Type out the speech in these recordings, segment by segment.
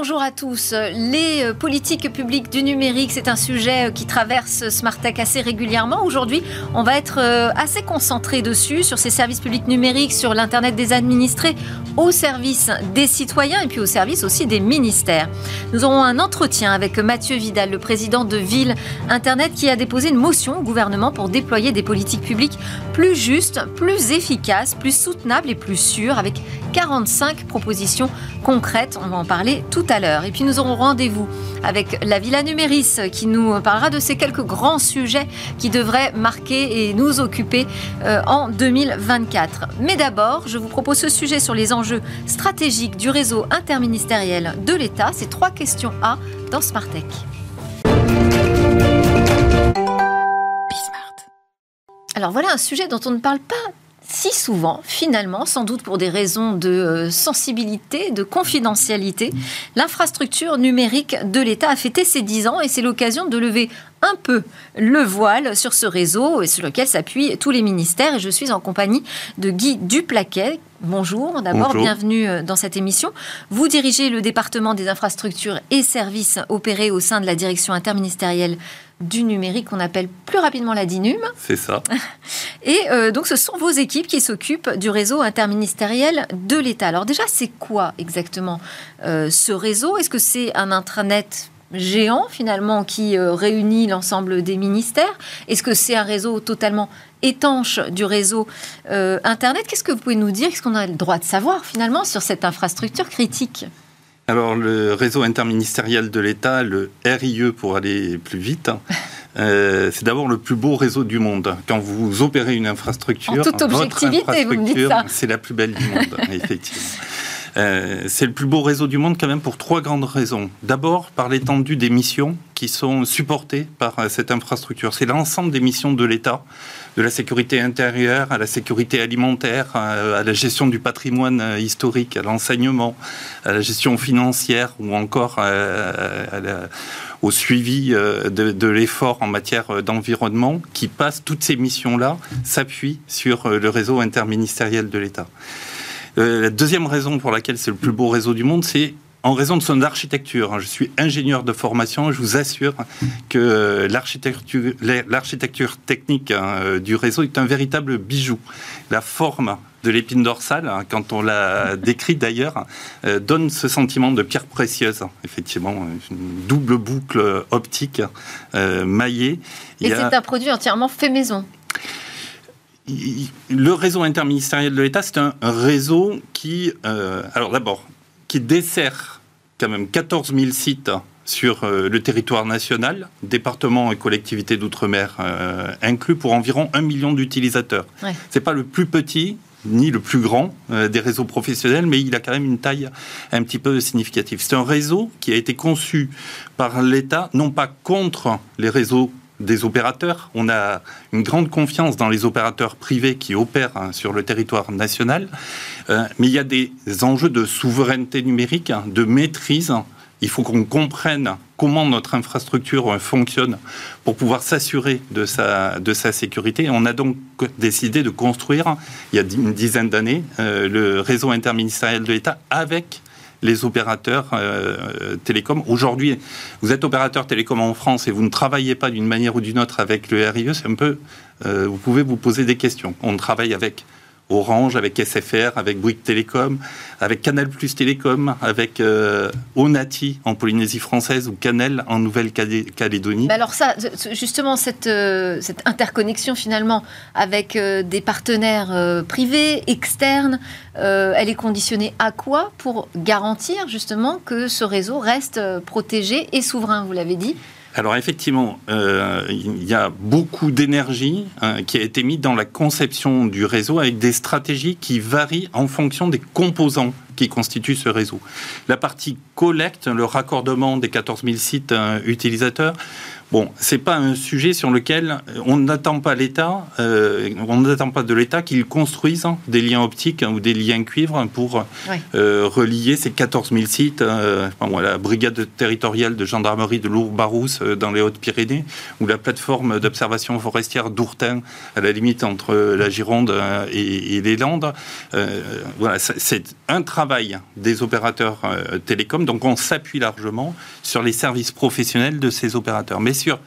bonjour à tous. Les euh, politiques publiques du numérique, c'est un sujet euh, qui traverse Smartech assez régulièrement. Aujourd'hui, on va être euh, assez concentré dessus, sur ces services publics numériques, sur l'Internet des administrés, au service des citoyens et puis au service aussi des ministères. Nous aurons un entretien avec Mathieu Vidal, le président de Ville Internet, qui a déposé une motion au gouvernement pour déployer des politiques publiques plus justes, plus efficaces, plus soutenables et plus sûres, avec 45 propositions concrètes. On va en parler tout à l'heure. Et puis nous aurons rendez-vous avec la Villa Numéris qui nous parlera de ces quelques grands sujets qui devraient marquer et nous occuper euh, en 2024. Mais d'abord, je vous propose ce sujet sur les enjeux stratégiques du réseau interministériel de l'État. C'est trois questions A dans Smartech. Alors voilà un sujet dont on ne parle pas si souvent, finalement, sans doute pour des raisons de euh, sensibilité, de confidentialité, l'infrastructure numérique de l'État a fêté ses 10 ans et c'est l'occasion de lever un peu le voile sur ce réseau et sur lequel s'appuient tous les ministères. Et je suis en compagnie de Guy Duplaquet. Bonjour, d'abord, bienvenue euh, dans cette émission. Vous dirigez le département des infrastructures et services opérés au sein de la direction interministérielle du numérique qu'on appelle plus rapidement la DINUM. C'est ça. Et euh, donc ce sont vos équipes qui s'occupent du réseau interministériel de l'État. Alors déjà, c'est quoi exactement euh, ce réseau? Est-ce que c'est un intranet géant finalement qui euh, réunit l'ensemble des ministères? Est-ce que c'est un réseau totalement étanche du réseau Internet? Qu'est-ce que vous pouvez nous dire? Qu'est-ce qu'on a le droit de savoir finalement sur cette infrastructure critique? Alors, le réseau interministériel de l'État, le RIE pour aller plus vite, euh, c'est d'abord le plus beau réseau du monde. Quand vous opérez une infrastructure, en toute objectivité, vous me dites ça. C'est la plus belle du monde, effectivement. Euh, c'est le plus beau réseau du monde quand même pour trois grandes raisons. D'abord par l'étendue des missions qui sont supportées par euh, cette infrastructure. C'est l'ensemble des missions de l'État, de la sécurité intérieure à la sécurité alimentaire, à, la gestion du patrimoine euh, historique, à l'enseignement, à la gestion financière ou encore au suivi de, de l'effort en matière d'environnement qui passe toutes ces missions-là s'appuient sur le réseau interministériel de l'État. Euh, la deuxième raison pour laquelle c'est le plus beau réseau du monde, c'est en raison de son architecture. Je suis ingénieur de formation, je vous assure que euh, l'architecture technique hein, euh, du réseau est un véritable bijou. La forme de l'épine dorsale, hein, quand on l'a décrit d'ailleurs, donne ce sentiment de pierre précieuse. Effectivement, une double boucle optique maillée. Et c'est un produit entièrement fait maison le réseau interministériel de l'État, c'est un réseau qui, euh, alors d'abord, qui dessert quand même 14 000 sites sur euh, le territoire national, départements et collectivités d'outre-mer euh, inclus, pour environ un million d'utilisateurs. Ce C'est pas le plus petit ni le plus grand des réseaux professionnels, mais il a quand même une taille un petit peu significative. C'est un réseau qui a été conçu par l'État, non pas contre les réseaux des opérateurs. On a une grande confiance dans les opérateurs privés qui opèrent hein, sur le territoire national. Euh, mais il y a des enjeux de souveraineté numérique, hein, de maîtrise. Il faut qu'on comprenne comment notre infrastructure fonctionne pour pouvoir s'assurer de sa, de sa sécurité. On a donc décidé de construire, il y a une dizaine d'années, euh, le réseau interministériel de l'État avec les opérateurs euh, télécoms. Aujourd'hui, vous êtes opérateur télécom en France et vous ne travaillez pas d'une manière ou d'une autre avec le RIE, c'est un peu... Euh, vous pouvez vous poser des questions. On travaille avec Orange, avec SFR, avec Bouygues Télécom, avec Canal Plus Télécom, avec euh, Onati en Polynésie française ou Canel en Nouvelle-Calédonie. alors ça, justement, cette, euh, cette interconnexion finalement avec euh, des partenaires privés, externes, elle est conditionnée à quoi? Pour garantir justement que ce réseau reste protégé et souverain, vous l'avez dit alors effectivement, euh, il y a beaucoup d'énergie hein, qui a été mise dans la conception du réseau avec des stratégies qui varient en fonction des composants qui constituent ce réseau. La partie collecte, le raccordement des 14 000 sites euh, utilisateurs, Bon, c'est pas un sujet sur lequel on n'attend pas l'État, euh, on n'attend pas de l'État qu'il construise des liens optiques ou des liens cuivre pour euh, relier ces 14 000 sites. Euh, la brigade territoriale de gendarmerie de Lourdes-Barousse dans les Hautes-Pyrénées ou la plateforme d'observation forestière d'Ourtin à la limite entre la Gironde et, les Landes. voilà, c'est un travail des opérateurs télécoms, donc on s'appuie largement sur les services professionnels de ces opérateurs. Mais sur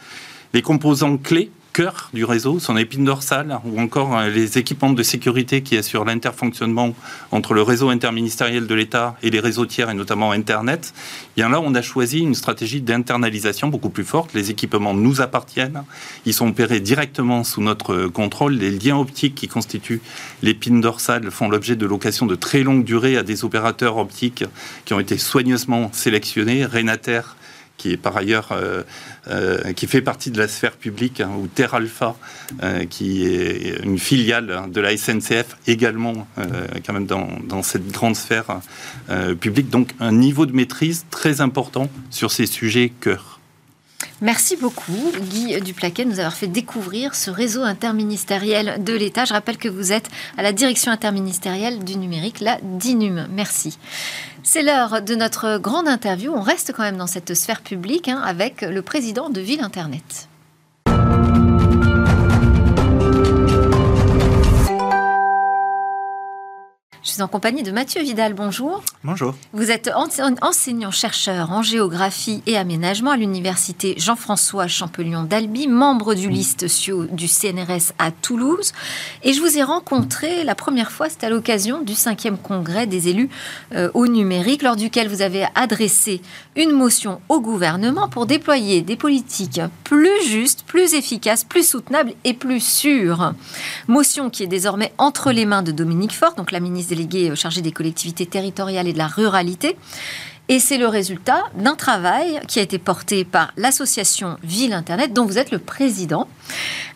les composants clés, cœur du réseau, son épine dorsale, ou encore euh, les équipements de sécurité qui assurent l'interfonctionnement entre le réseau interministériel de l'État et les réseaux tiers, et notamment Internet, bien là, on a choisi une stratégie d'internalisation beaucoup plus forte. Les équipements nous appartiennent, ils sont opérés directement sous notre contrôle. Les liens optiques qui constituent l'épine dorsale font l'objet de locations de très longue durée à des opérateurs optiques qui ont été soigneusement sélectionnés. Renater, qui est par ailleurs euh, euh, qui fait partie de la sphère publique, hein, ou Terre Alpha, euh, qui est une filiale de la SNCF également, quand même dans, dans, cette grande sphère publique. Donc un niveau de maîtrise très important sur ces sujets cœur. Merci beaucoup, Guy Duplaquet, de nous avoir fait découvrir ce réseau interministériel de l'État. Je rappelle que vous êtes à la direction interministérielle du numérique, la DINUM. Merci. C'est l'heure de notre grande interview. On reste quand même dans cette sphère publique hein, avec le président de Ville Internet. Suis en compagnie de Mathieu Vidal. Bonjour. Bonjour. Vous êtes enseignant-chercheur en géographie et aménagement à l'université Jean-François Champollion d'Albi, membre du liste du CNRS à Toulouse. Et je vous ai rencontré la première fois, c'était à l'occasion du cinquième congrès des élus euh, au numérique, lors duquel vous avez adressé une motion au gouvernement pour déployer des politiques plus justes, plus efficaces, plus soutenables et plus sûres. Motion qui est désormais entre les mains de Dominique Faure, donc la ministre délégué chargé des collectivités territoriales et de la ruralité. Et c'est le résultat d'un travail qui a été porté par l'association Ville Internet, dont vous êtes le président.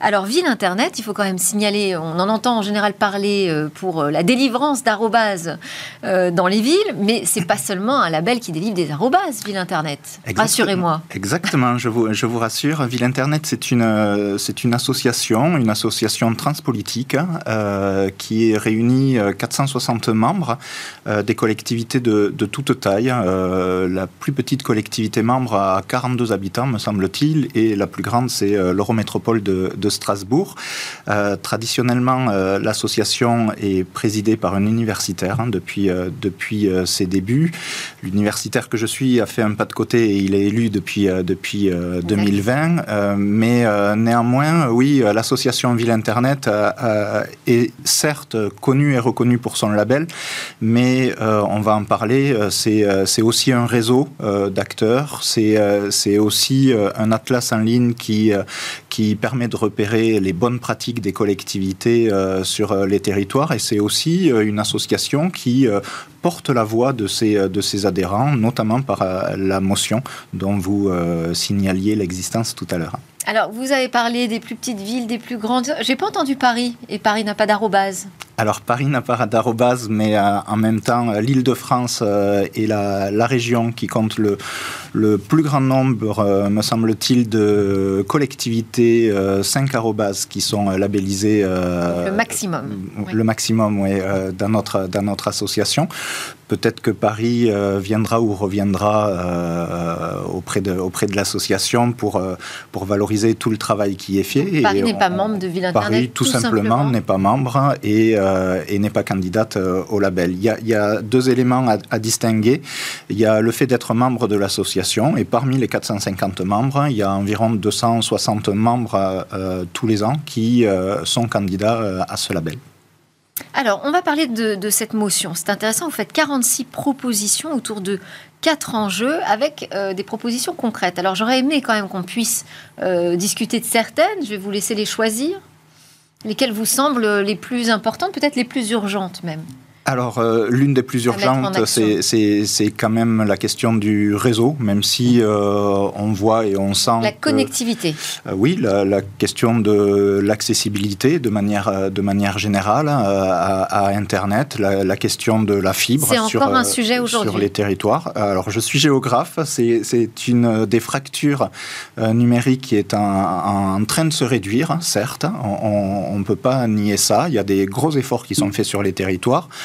Alors, Ville Internet, il faut quand même signaler, on en entend en général parler euh, pour euh, la délivrance d'arrobases euh, dans les villes, mais c'est pas seulement un label qui délivre des arrobases, Ville Internet. Rassurez-moi. Exactement, je vous, je vous rassure. Ville Internet, c'est une, c'est une association, une association transpolitique qui réunit 460 membres des collectivités de, de toute taille. La plus petite collectivité membre a 42 habitants, me semble-t-il, et la plus grande, c'est l'Eurométropole de, de Strasbourg. Euh, traditionnellement, euh, l'association est présidée par un universitaire hein, depuis, euh, depuis ses débuts. L'universitaire que je suis a fait un pas de côté et il est élu depuis, depuis 2020. mais néanmoins, oui, l'association Ville Internet est certes connue et reconnue pour son label, mais on va en parler, c'est aussi un réseau d'acteurs, c'est aussi un atlas en ligne qui, qui permet de repérer les bonnes pratiques des collectivités euh, sur euh, les territoires et c'est aussi euh, une association qui porte la voix de ses, de ses adhérents, notamment par la motion dont vous signaliez l'existence tout à l'heure. Alors, vous avez parlé des plus petites villes, des plus grandes. J'ai pas entendu Paris, et Paris n'a pas d'arrobase. Alors, Paris n'a pas d'arrobase, mais en même temps, l'île de France est la, la, région qui compte le, le plus grand nombre, me semble-t-il, de collectivités 5 arrobas qui sont euh, labellisés. Euh, le maximum. Le maximum, oui, euh, dans, notre, dans notre association. Peut-être que Paris viendra ou reviendra auprès de, auprès de l'association pour, pour valoriser tout le travail qui est fait. Paris n'est pas membre de Ville Internet Paris, tout, simplement, n'est pas membre et, et n'est pas candidate au label. Il y a, il y a deux éléments à, à, distinguer. Il y a le fait d'être membre de l'association et parmi les 450 membres, il y a environ 260 membres euh, tous les ans qui euh, sont candidats euh, à ce label. Alors, on va parler de, cette motion. C'est intéressant, vous faites 46 propositions autour de quatre enjeux avec des propositions concrètes. Alors, j'aurais aimé quand même qu'on puisse discuter de certaines. Je vais vous laisser les choisir. Lesquelles vous semblent les plus importantes, peut-être les plus urgentes même alors, euh, l'une des plus urgentes, c'est quand même la question du réseau, même si euh, on voit et on sent... La connectivité. Euh, oui, la, question de l'accessibilité de manière, de manière générale à, Internet, la, question de la fibre sur, un sujet sur les territoires. Alors, je suis géographe, c'est une des fractures numériques qui est en, train de se réduire, certes, on ne peut pas nier ça, il y a des gros efforts qui sont faits sur les territoires.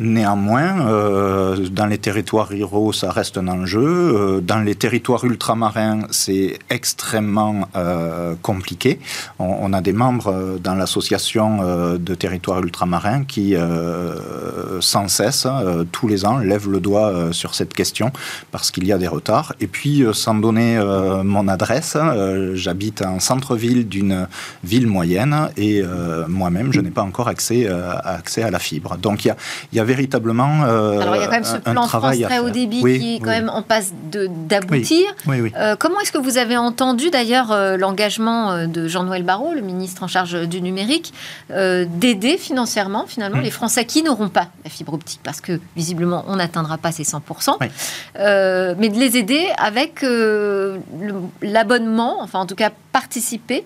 Néanmoins, euh, dans les territoires ruraux, ça reste un enjeu. Euh, dans les territoires ultramarins, c'est extrêmement euh, compliqué. On, a des membres dans l'association de territoires ultramarins qui, sans cesse, tous les ans, lèvent le doigt sur cette question parce qu'il y a des retards. Et puis, sans donner mon adresse, j'habite en centre-ville d'une ville moyenne et moi-même, je n'ai pas encore accès, accès à la fibre. Donc, il y a véritablement euh, Alors il y a quand même ce plan France très haut débit qui est quand même en passe d'aboutir. Euh, comment est-ce que vous avez entendu d'ailleurs euh, l'engagement de Jean-Noël Barrot, le ministre en charge du numérique, d'aider financièrement finalement mm. les Français qui n'auront pas la fibre optique? Parce que visiblement on n'atteindra pas ces 100%, mais de les aider avec l'abonnement, enfin en tout cas participer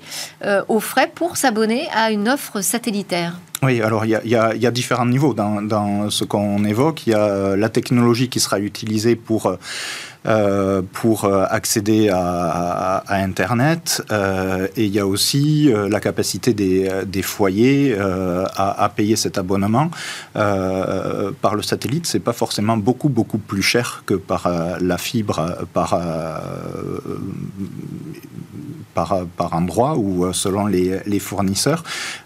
aux frais pour s'abonner à une offre satellitaire oui, alors il y, a, différents niveaux dans, ce qu'on évoque. Il y a la technologie qui sera utilisée pour, euh, pour accéder à, Internet euh, et il y a aussi euh, la capacité des, foyers à, payer cet abonnement. par le satellite, c'est pas forcément beaucoup, beaucoup plus cher que par la fibre, par par, endroit ou euh, selon les, fournisseurs.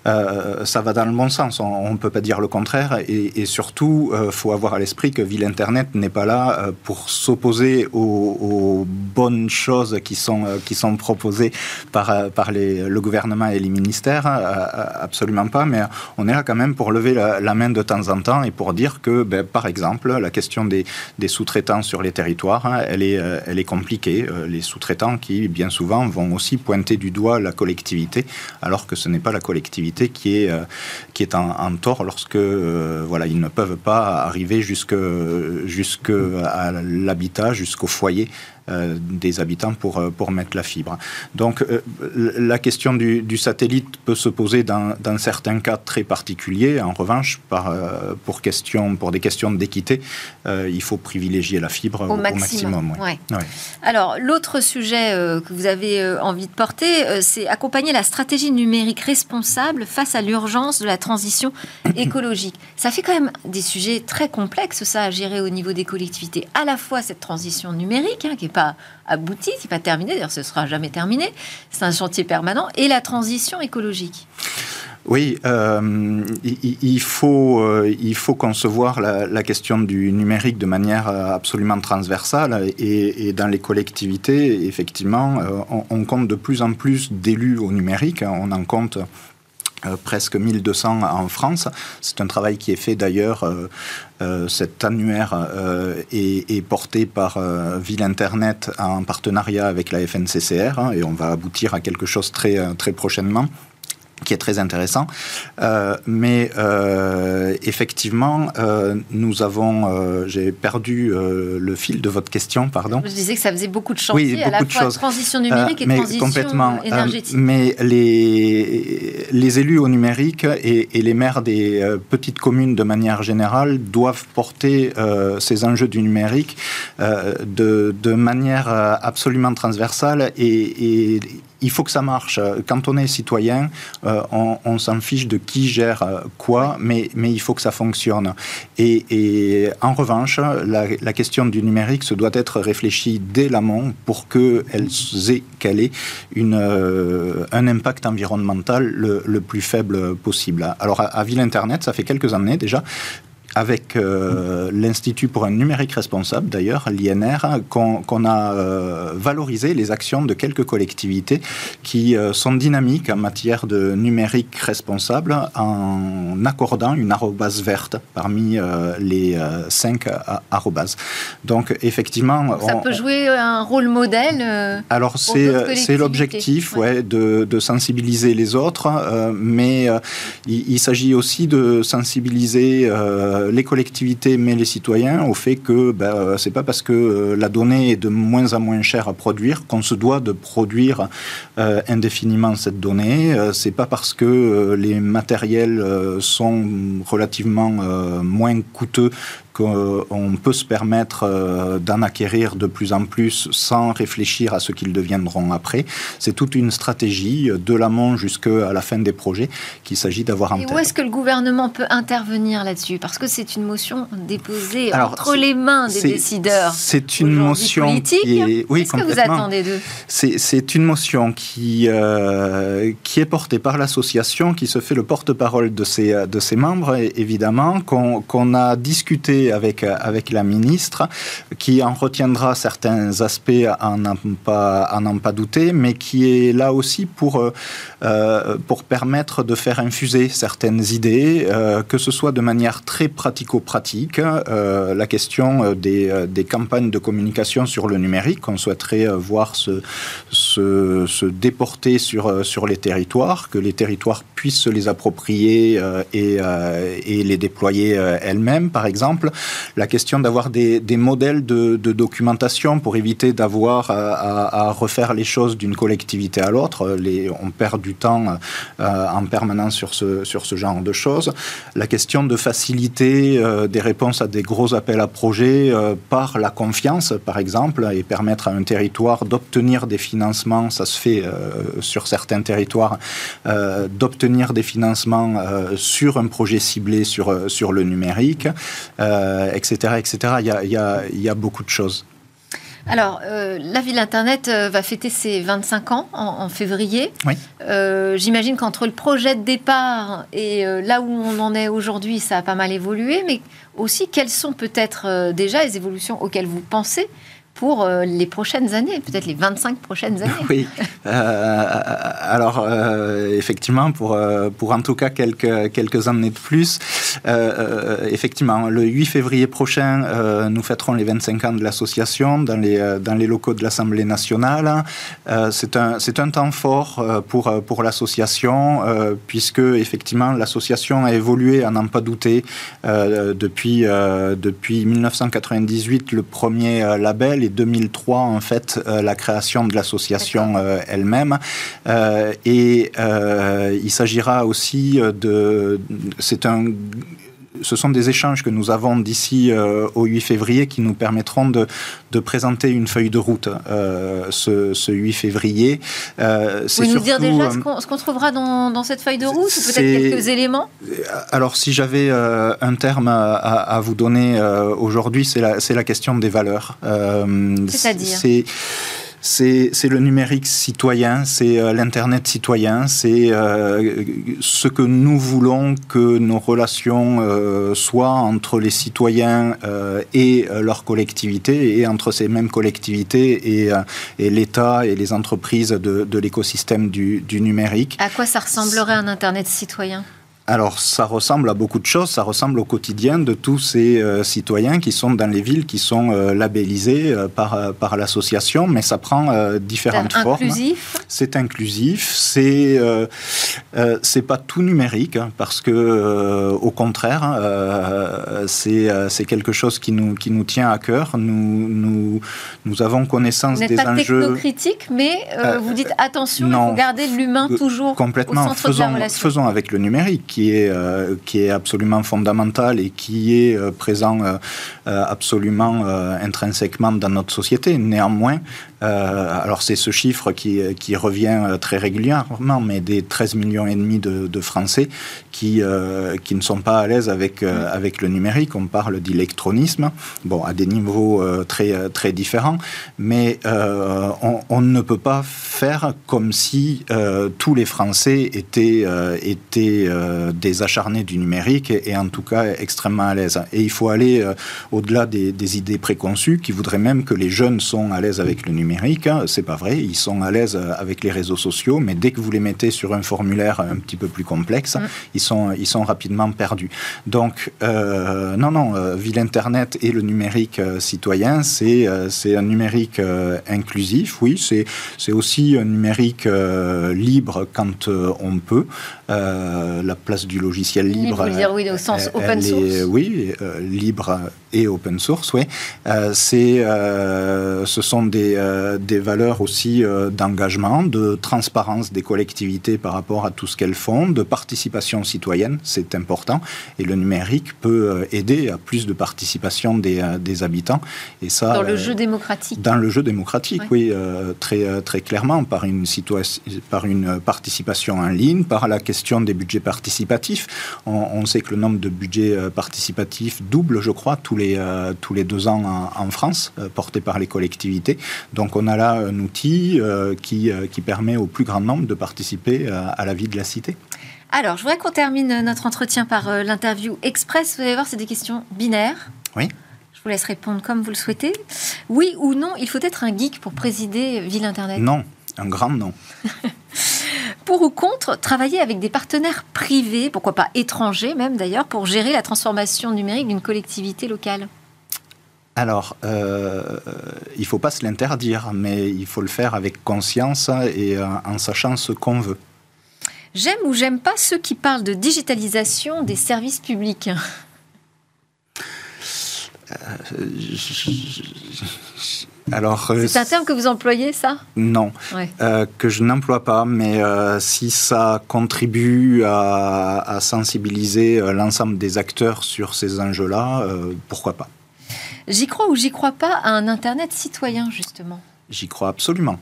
Euh, ça va dans le bon sens, on ne peut pas dire le contraire. Et, surtout, il euh, faut avoir à l'esprit que Ville Internet n'est pas là pour s'opposer aux, bonnes choses qui sont, qui sont proposées par, par les, le gouvernement et les ministères. absolument pas, mais on est là quand même pour lever la, main de temps en temps et pour dire que, ben, par exemple, la question des, sous-traitants sur les territoires, hein, elle, est, elle est compliquée. Les sous-traitants qui, bien souvent, vont aussi pointer du doigt la collectivité, alors que ce n'est pas la collectivité qui est, euh, qui est en, tort lorsque euh, voilà, ils ne peuvent pas arriver jusque, jusque à l'habitat, jusqu'au foyer euh, des habitants pour, euh, pour mettre la fibre. Donc euh, la question du, satellite peut se poser dans, dans, certains cas très particuliers. En revanche, par, pour, question, pour des questions d'équité, il faut privilégier la fibre au, maximum. Alors l'autre sujet que vous avez envie de porter, c'est accompagner la stratégie numérique responsable face à l'urgence de la transition écologique. Ça fait quand même des sujets très complexes, ça, à gérer au niveau des collectivités. À la fois cette transition numérique, hein, qui est pas abouti, c'est pas terminé, d'ailleurs ce sera jamais terminé, c'est un chantier permanent, et la transition écologique. Oui, euh, il, faut, euh, il faut concevoir la, question du numérique de manière euh, absolument transversale. Et, dans les collectivités, effectivement, on, on, compte de plus en plus d'élus au numérique, on en compte euh, presque 1200 en France. C'est un travail qui est fait d'ailleurs, euh, euh, cet annuaire est, porté par Ville Internet en partenariat avec la FNCCR hein, et on va aboutir à quelque chose très, très prochainement qui est très intéressant. Euh, mais euh, effectivement, euh, nous avons, j'ai perdu le fil de votre question, pardon. Je disais que ça faisait beaucoup de chantiers, oui, à la fois choses. transition numérique et mais transition complètement, énergétique. mais les, les élus au numérique et, les maires des petites communes de manière générale doivent porter ces enjeux du numérique de, de, manière absolument transversale et, et il faut que ça marche. Quand on est citoyen, euh, on, s'en fiche de qui gère euh, quoi, mais, mais il faut que ça fonctionne. Et, en revanche, la, question du numérique se doit être réfléchie dès l'amont pour qu'elle ait, qu'elle ait une, euh, un impact environnemental le, plus faible possible. Alors à, à Ville Internet, ça fait quelques années déjà avec euh, l'Institut pour un numérique responsable, d'ailleurs, l'INR, qu'on a euh, valorisé les actions de quelques collectivités qui euh, sont dynamiques en matière de numérique responsable en accordant une arrobase verte parmi les cinq arrobases. Donc, effectivement... Ça peut jouer un rôle modèle Alors, c'est l'objectif ouais. de, de, sensibiliser les autres, mais il, il s'agit aussi de sensibiliser les collectivités mais les citoyens au fait que ben, c'est pas parce que la donnée est de moins en moins chère à produire qu'on se doit de produire indéfiniment cette donnée. c'est pas parce que les matériels sont relativement moins coûteux qu'on peut se permettre euh, d'en acquérir de plus en plus sans réfléchir à ce qu'ils deviendront après. C'est toute une stratégie de l'amont jusqu'à la fin des projets qu'il s'agit d'avoir en tête. Et où est-ce que le gouvernement peut intervenir là-dessus? Parce que c'est une motion déposée entre les mains des décideurs. C'est une motion qui est... Oui, Qu'est-ce que vous attendez d'eux? C'est une motion qui, euh, qui est portée par l'association, qui se fait le porte-parole de ses, de ses membres, évidemment, qu'on a discuté avec, avec la ministre, qui en retiendra certains aspects à n'en pas, à pas douter, mais qui est là aussi pour, euh, pour permettre de faire infuser certaines idées, euh, que ce soit de manière très pratico-pratique. Euh, la question des, des, campagnes de communication sur le numérique, on souhaiterait voir se, se, se, déporter sur, sur les territoires, que les territoires puissent se les approprier et, et les déployer elles-mêmes, par exemple la question d'avoir des, modèles de, documentation pour éviter d'avoir à, refaire les choses d'une collectivité à l'autre. On perd du temps euh, en permanence sur ce, genre de choses. La question de faciliter euh, des réponses à des gros appels à projets euh, par la confiance, par exemple, et permettre à un territoire d'obtenir des financements, ça se fait sur certains territoires, d'obtenir des financements sur un projet ciblé sur le numérique etc. etc. Il y a, il y a, il y a beaucoup de choses. Alors, euh, la ville Internet euh, va fêter ses 25 ans en, février. Oui. Euh, j'imagine qu'entre le projet de départ et là où on en est aujourd'hui, ça a pas mal évolué, mais aussi quelles sont peut-être déjà les évolutions auxquelles vous pensez pour euh, les prochaines années, peut-être les 25 prochaines années. Oui, euh, alors euh, effectivement, pour, pour en tout cas quelques, quelques années de plus, effectivement, le 8 février prochain, nous fêterons les 25 ans de l'association dans les, dans les locaux de l'Assemblée nationale. c'est un, un temps fort pour, pour l'association, puisque effectivement, l'association a évolué, à n'en pas douter, depuis, depuis 1998, le premier label et 2003 en fait euh, la création de l'association euh, elle-même. Euh, et il s'agira aussi de c'est un ce sont des échanges que nous avons d'ici au 8 février qui nous permettront de, de présenter une feuille de route ce, ce, 8 février. Euh, Vous nous dire déjà ce qu'on trouvera dans, dans, cette feuille de route ou peut-être quelques éléments? Alors, si j'avais un terme à, à, vous donner aujourd'hui, c'est la, la, question des valeurs. C'est-à-dire? C'est le numérique citoyen, c'est euh, l'Internet citoyen, c'est euh, ce que nous voulons que nos relations euh, soient entre les citoyens et leur collectivité, et entre ces mêmes collectivités et, et l'État et les entreprises de, de l'écosystème du, du numérique. À quoi ça ressemblerait un Internet citoyen? Alors, ça ressemble à beaucoup de choses. Ça ressemble au quotidien de tous ces euh, citoyens qui sont dans les villes, qui sont euh, labellisés euh, par, par l'association, mais ça prend différentes formes. C'est inclusif. C'est c'est pas tout numérique, hein, parce que, au contraire, hein, c'est quelque chose qui nous, qui nous tient à cœur. Nous, nous, nous avons connaissance des pas enjeux. technocritique, mais vous dites attention, il faut garder l'humain toujours complètement. au centre faisons, de la relation. Faisons avec le numérique qui est, euh, qui est absolument fondamental et qui est euh, présent euh, absolument intrinsèquement dans notre société. Néanmoins, alors c'est ce chiffre qui, qui, revient très régulièrement, mais des 13 millions et demi de, de Français qui, qui ne sont pas à l'aise avec, avec le numérique. On parle d'électronisme, bon, à des niveaux très, très différents, mais on, on, ne peut pas faire comme si tous les Français étaient, étaient euh, des acharnés du numérique et, en tout cas extrêmement à l'aise. Et il faut aller euh, au-delà des, idées préconçues qui voudraient même que les jeunes sont à l'aise avec le numérique. Hein, c'est pas vrai. Ils sont à l'aise avec les réseaux sociaux, mais dès que vous les mettez sur un formulaire un petit peu plus complexe, mm. ils, sont, ils sont rapidement perdus. Donc, euh, non, non, euh, Ville Internet et le numérique euh, citoyen, c'est c'est un numérique inclusif, oui, c'est aussi un numérique libre quand on peut. La place du logiciel libre. Libre, dire oui, au sens open source. oui, libre et open source, oui. c'est, ce sont des, des valeurs aussi d'engagement, de transparence des collectivités par rapport à tout ce qu'elles font, de participation citoyenne, c'est important. Et le numérique peut euh, aider à plus de participation des, euh, des habitants. Et ça, dans le euh, jeu démocratique. Dans le jeu démocratique, oui, très, très clairement, par une, par une participation en ligne, par la question des budgets participatifs. On, sait que le nombre de budgets participatifs double, je crois, tous les, tous les deux ans en, en France, porté par les collectivités. Donc on a là un outil qui, qui permet au plus grand nombre de participer à la vie de la cité. Alors, je voudrais qu'on termine notre entretien par euh, l'interview express. Vous allez voir, c'est des questions binaires. Oui. Je vous laisse répondre comme vous le souhaitez. Oui ou non, il faut être un geek pour présider Ville Internet? Non, un grand non. pour ou contre travailler avec des partenaires privés, pourquoi pas étrangers même d'ailleurs, pour gérer la transformation numérique d'une collectivité locale? Alors, euh, il ne faut pas se l'interdire, mais il faut le faire avec conscience et euh, en sachant ce qu'on veut. J'aime ou j'aime pas ceux qui parlent de digitalisation des services publics? Euh, alors, euh, c'est un terme que vous employez, ça? Non, euh, que je n'emploie pas, mais si ça contribue à, à sensibiliser l'ensemble des acteurs sur ces enjeux-là, pourquoi pas. J'y crois ou j'y crois pas à un Internet citoyen, justement? J'y crois absolument.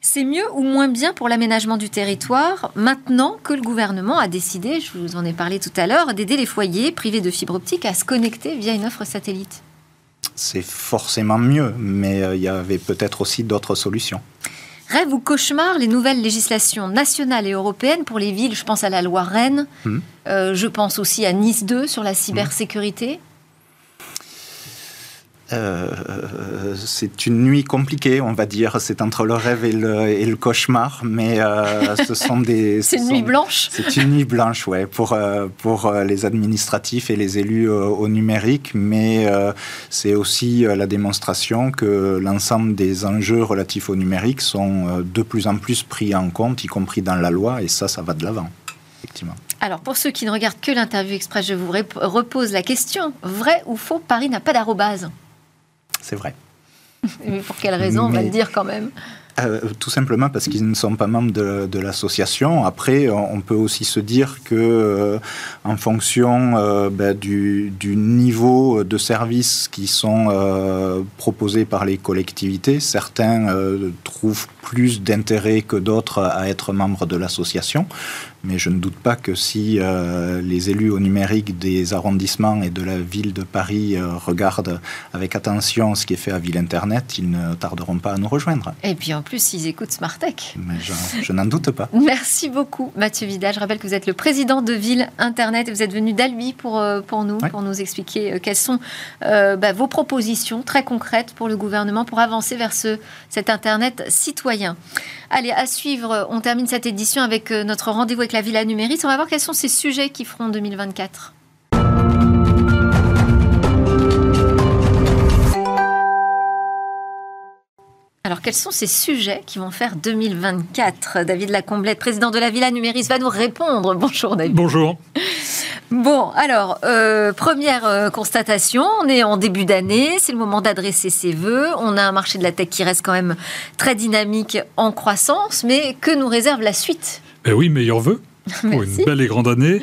C'est mieux ou moins bien pour l'aménagement du territoire maintenant que le gouvernement a décidé, je vous en ai parlé tout à l'heure, d'aider les foyers privés de fibre optique à se connecter via une offre satellite? C'est forcément mieux, mais euh, il y avait peut-être aussi d'autres solutions. Rêve ou cauchemar, les nouvelles législations nationales et européennes pour les villes, je pense à la loi Rennes, hmm. euh, je pense aussi à Nice 2 sur la cybersécurité. Euh, c'est une nuit compliquée, on va dire. C'est entre le rêve et le, cauchemar, mais euh, ce sont des. c'est une nuit blanche. C'est une nuit blanche, ouais, pour euh, pour les administratifs et les élus au numérique, mais c'est aussi la démonstration que l'ensemble des enjeux relatifs au numérique sont de plus en plus pris en compte, y compris dans la loi, et ça, ça va de l'avant, effectivement. Alors, pour ceux qui ne regardent que l'interview express, je vous repose la question vrai ou faux Paris n'a pas d'arrobase? C'est vrai. Mais pour quelle raison On va le dire quand même? Euh, tout simplement parce qu'ils ne sont pas membres de, l'association. Après, on peut aussi se dire que, euh, en fonction euh, ben, du, niveau de services qui sont proposés par les collectivités, certains trouvent plus d'intérêt que d'autres à être membres de l'association mais je ne doute pas que si euh, les élus au numérique des arrondissements et de la ville de Paris euh, regardent avec attention ce qui est fait à Ville Internet, ils ne tarderont pas à nous rejoindre. En plus, ils écoutent Smartech. Mais je, n'en doute pas. Merci beaucoup, Mathieu Vidal. Je rappelle que vous êtes le président de Ville Internet et vous êtes venu d'Albi pour, euh, pour nous, pour nous expliquer quelles sont bah, vos propositions très concrètes pour le gouvernement pour avancer vers ce, cet Internet citoyen. Allez, à suivre, on termine cette édition avec notre rendez-vous avec la Villa Numérique. On va voir quels sont ces sujets qui feront 2024. Alors, quels sont ces sujets qui vont faire 2024 David Lacomblette, président de la Villa Numéris, va nous répondre. Bonjour, David. Bonjour. Bon, alors, euh, première euh, constatation, on est en début d'année, c'est le moment d'adresser ses voeux. On a un marché de la tech qui reste quand même très dynamique en croissance, mais que nous réserve la suite? Eh oui, meilleur vœu pour une belle et grande année.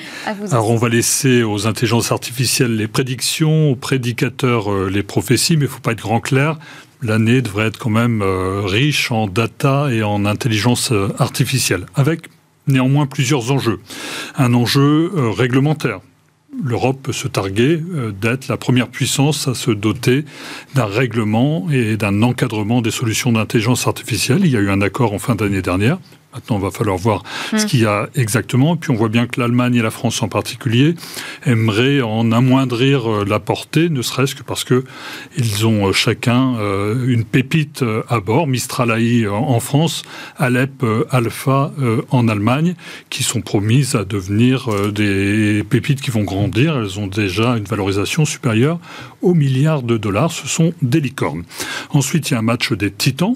Alors on va laisser aux intelligences artificielles les prédictions, aux prédicateurs euh, les prophéties, mais il ne faut pas être grand clair. L'année devrait être quand même euh, riche en data et en intelligence euh, artificielle, avec néanmoins plusieurs enjeux. Un enjeu réglementaire. L'Europe peut se targuer d'être la première puissance à se doter d'un règlement et d'un encadrement des solutions d'intelligence artificielle. Il y a eu un accord en fin d'année dernière Maintenant, il va falloir voir ce hmm. qu'il y a exactement. Puis on voit bien que l'Allemagne et la France en particulier aimeraient en amoindrir euh, la portée, ne serait-ce que parce que ils ont euh, chacun euh, une pépite à bord, Mistral AI en France, Alep Alpha en Allemagne, qui sont promises à devenir des pépites qui vont grandir. Elles ont déjà une valorisation supérieure aux milliards de dollars. Ce sont des licornes. Ensuite, il y a un match des titans.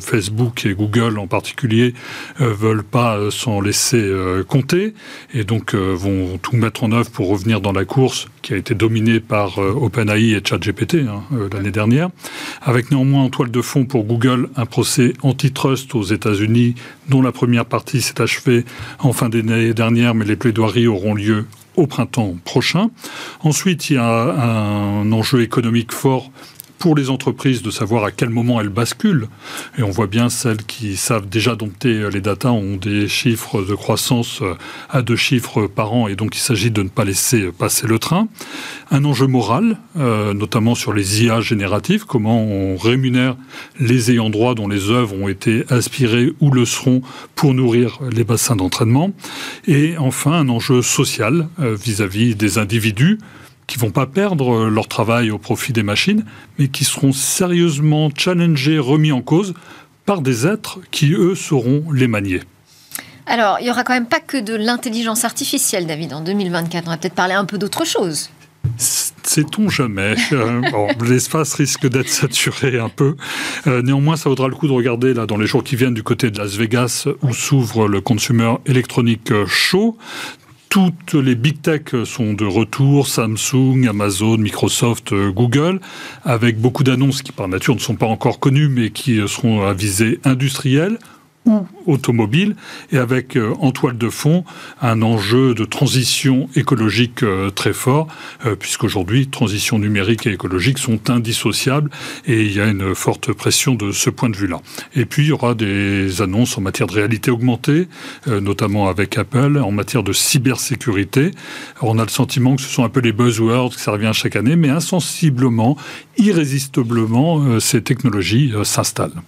Facebook et Google en particulier euh, veulent pas euh, s'en laisser euh, compter et donc vont tout mettre en œuvre pour revenir dans la course qui a été dominée par OpenAI et ChatGPT hein, l'année dernière, avec néanmoins en toile de fond pour Google un procès antitrust aux États-Unis dont la première partie s'est achevée en fin d'année dernière, mais les plaidoiries auront lieu au printemps prochain. Ensuite, il y a un enjeu économique fort pour les entreprises de savoir à quel moment elles basculent. Et on voit bien celles qui savent déjà dompter les datas ont des chiffres de croissance euh, à deux chiffres par an et donc il s'agit de ne pas laisser passer le train. Un enjeu moral, euh, notamment sur les IA génératives, comment on rémunère les ayants droit dont les œuvres ont été inspirées ou le seront pour nourrir les bassins d'entraînement. Et enfin un enjeu social vis à -vis des individus qui vont pas perdre leur travail au profit des machines, mais qui seront sérieusement challengés, remis en cause par des êtres qui, eux, sauront les manier. Alors, il y aura quand même pas que de l'intelligence artificielle, David, en 2024. On va peut-être parler un peu d'autre chose. Sait-on jamais euh, L'espace risque d'être saturé un peu. Euh, néanmoins, ça vaudra le coup de regarder là dans les jours qui viennent du côté de Las Vegas où s'ouvre le Consumer Electronic Show toutes les big tech sont de retour, Samsung, Amazon, Microsoft, euh, Google, avec beaucoup d'annonces qui par nature ne sont pas encore connues, mais qui seront à visée industrielle ou automobile, et avec euh, en toile de fond un enjeu de transition écologique euh, très fort, euh, puisqu'aujourd'hui, transition numérique et écologique sont indissociables, et il y a une forte pression de ce point de vue-là. Et puis, il y aura des annonces en matière de réalité augmentée, notamment avec Apple, en matière de cybersécurité. on a le sentiment que ce sont un peu les buzzwords, que ça revient chaque année, mais insensiblement, irrésistiblement, ces technologies s'installent.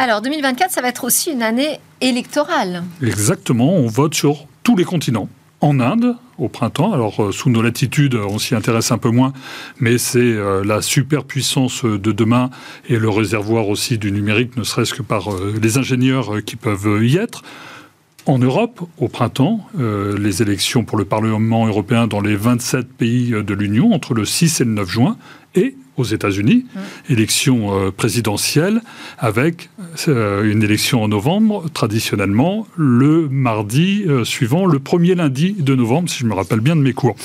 Alors 2024, ça va être aussi une année électorale. Exactement, on vote sur tous les continents. En Inde, au printemps, alors euh, sous nos latitudes, on s'y intéresse un peu moins, mais c'est euh, la superpuissance de demain et le réservoir aussi du numérique, ne serait-ce que par euh, les ingénieurs qui peuvent y être. En Europe, au printemps, les élections pour le Parlement européen dans les 27 pays de l'Union entre le 6 et le 9 juin, et aux États-Unis, mmh. élection euh, présidentielle, avec euh, une élection en novembre, traditionnellement, le mardi euh, suivant, le premier lundi de novembre, si je me rappelle bien de mes cours.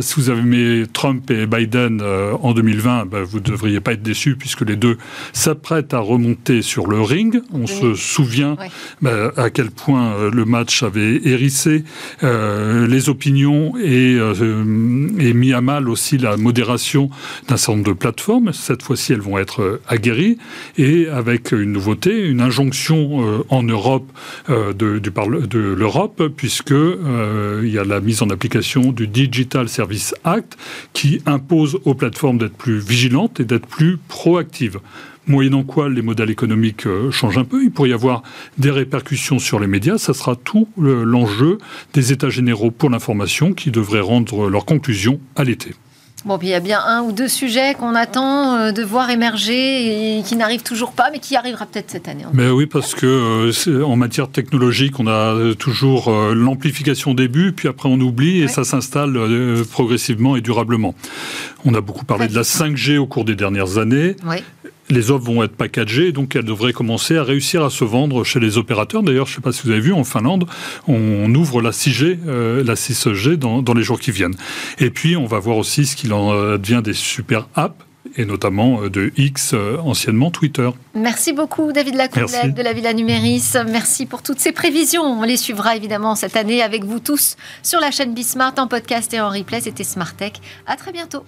si vous avez mis Trump et Biden en 2020, ben, vous ne devriez pas être déçus, puisque les deux s'apprêtent à remonter sur le ring. On se souvient ben, à quel point le match avait hérissé les opinions et, et mis à mal aussi la modération d'un certain de plateformes. Cette fois-ci, elles vont être euh, aguerries et avec une nouveauté, une injonction euh, en Europe euh, de, l'Europe, puisque il y a la mise en application du Digital Service Act qui impose aux plateformes d'être plus vigilantes et d'être plus proactives moyennant quoi les modèles économiques changent un peu. Il pourrait y avoir des répercussions sur les médias. Ça sera tout l'enjeu des États généraux pour l'information qui devraient rendre leurs conclusions à l'été. Bon, puis il y a bien un ou deux sujets qu'on attend euh, de voir émerger et qui n'arrivent toujours pas, mais qui arrivera peut-être cette année. Mais oui, parce que euh, en matière technologique, on a toujours euh, l'amplification des buts, puis après on oublie et ça s'installe progressivement et durablement. On a beaucoup parlé de la 5G au cours des dernières années. Oui les offres vont être packagées, donc elles devraient commencer à réussir à se vendre chez les opérateurs. D'ailleurs, je ne sais pas si vous avez vu, en Finlande, on ouvre la 6G, euh, la 6G dans, dans, les jours qui viennent. Et puis, on va voir aussi ce qu'il en devient des super apps et notamment euh, de X, euh, anciennement Twitter. Merci beaucoup David Lacoulette de la Villa Numéris. Merci pour toutes ces prévisions. On les suivra évidemment cette année avec vous tous sur la chaîne Bismart en podcast et en replay. C'était Smart Tech. À très bientôt.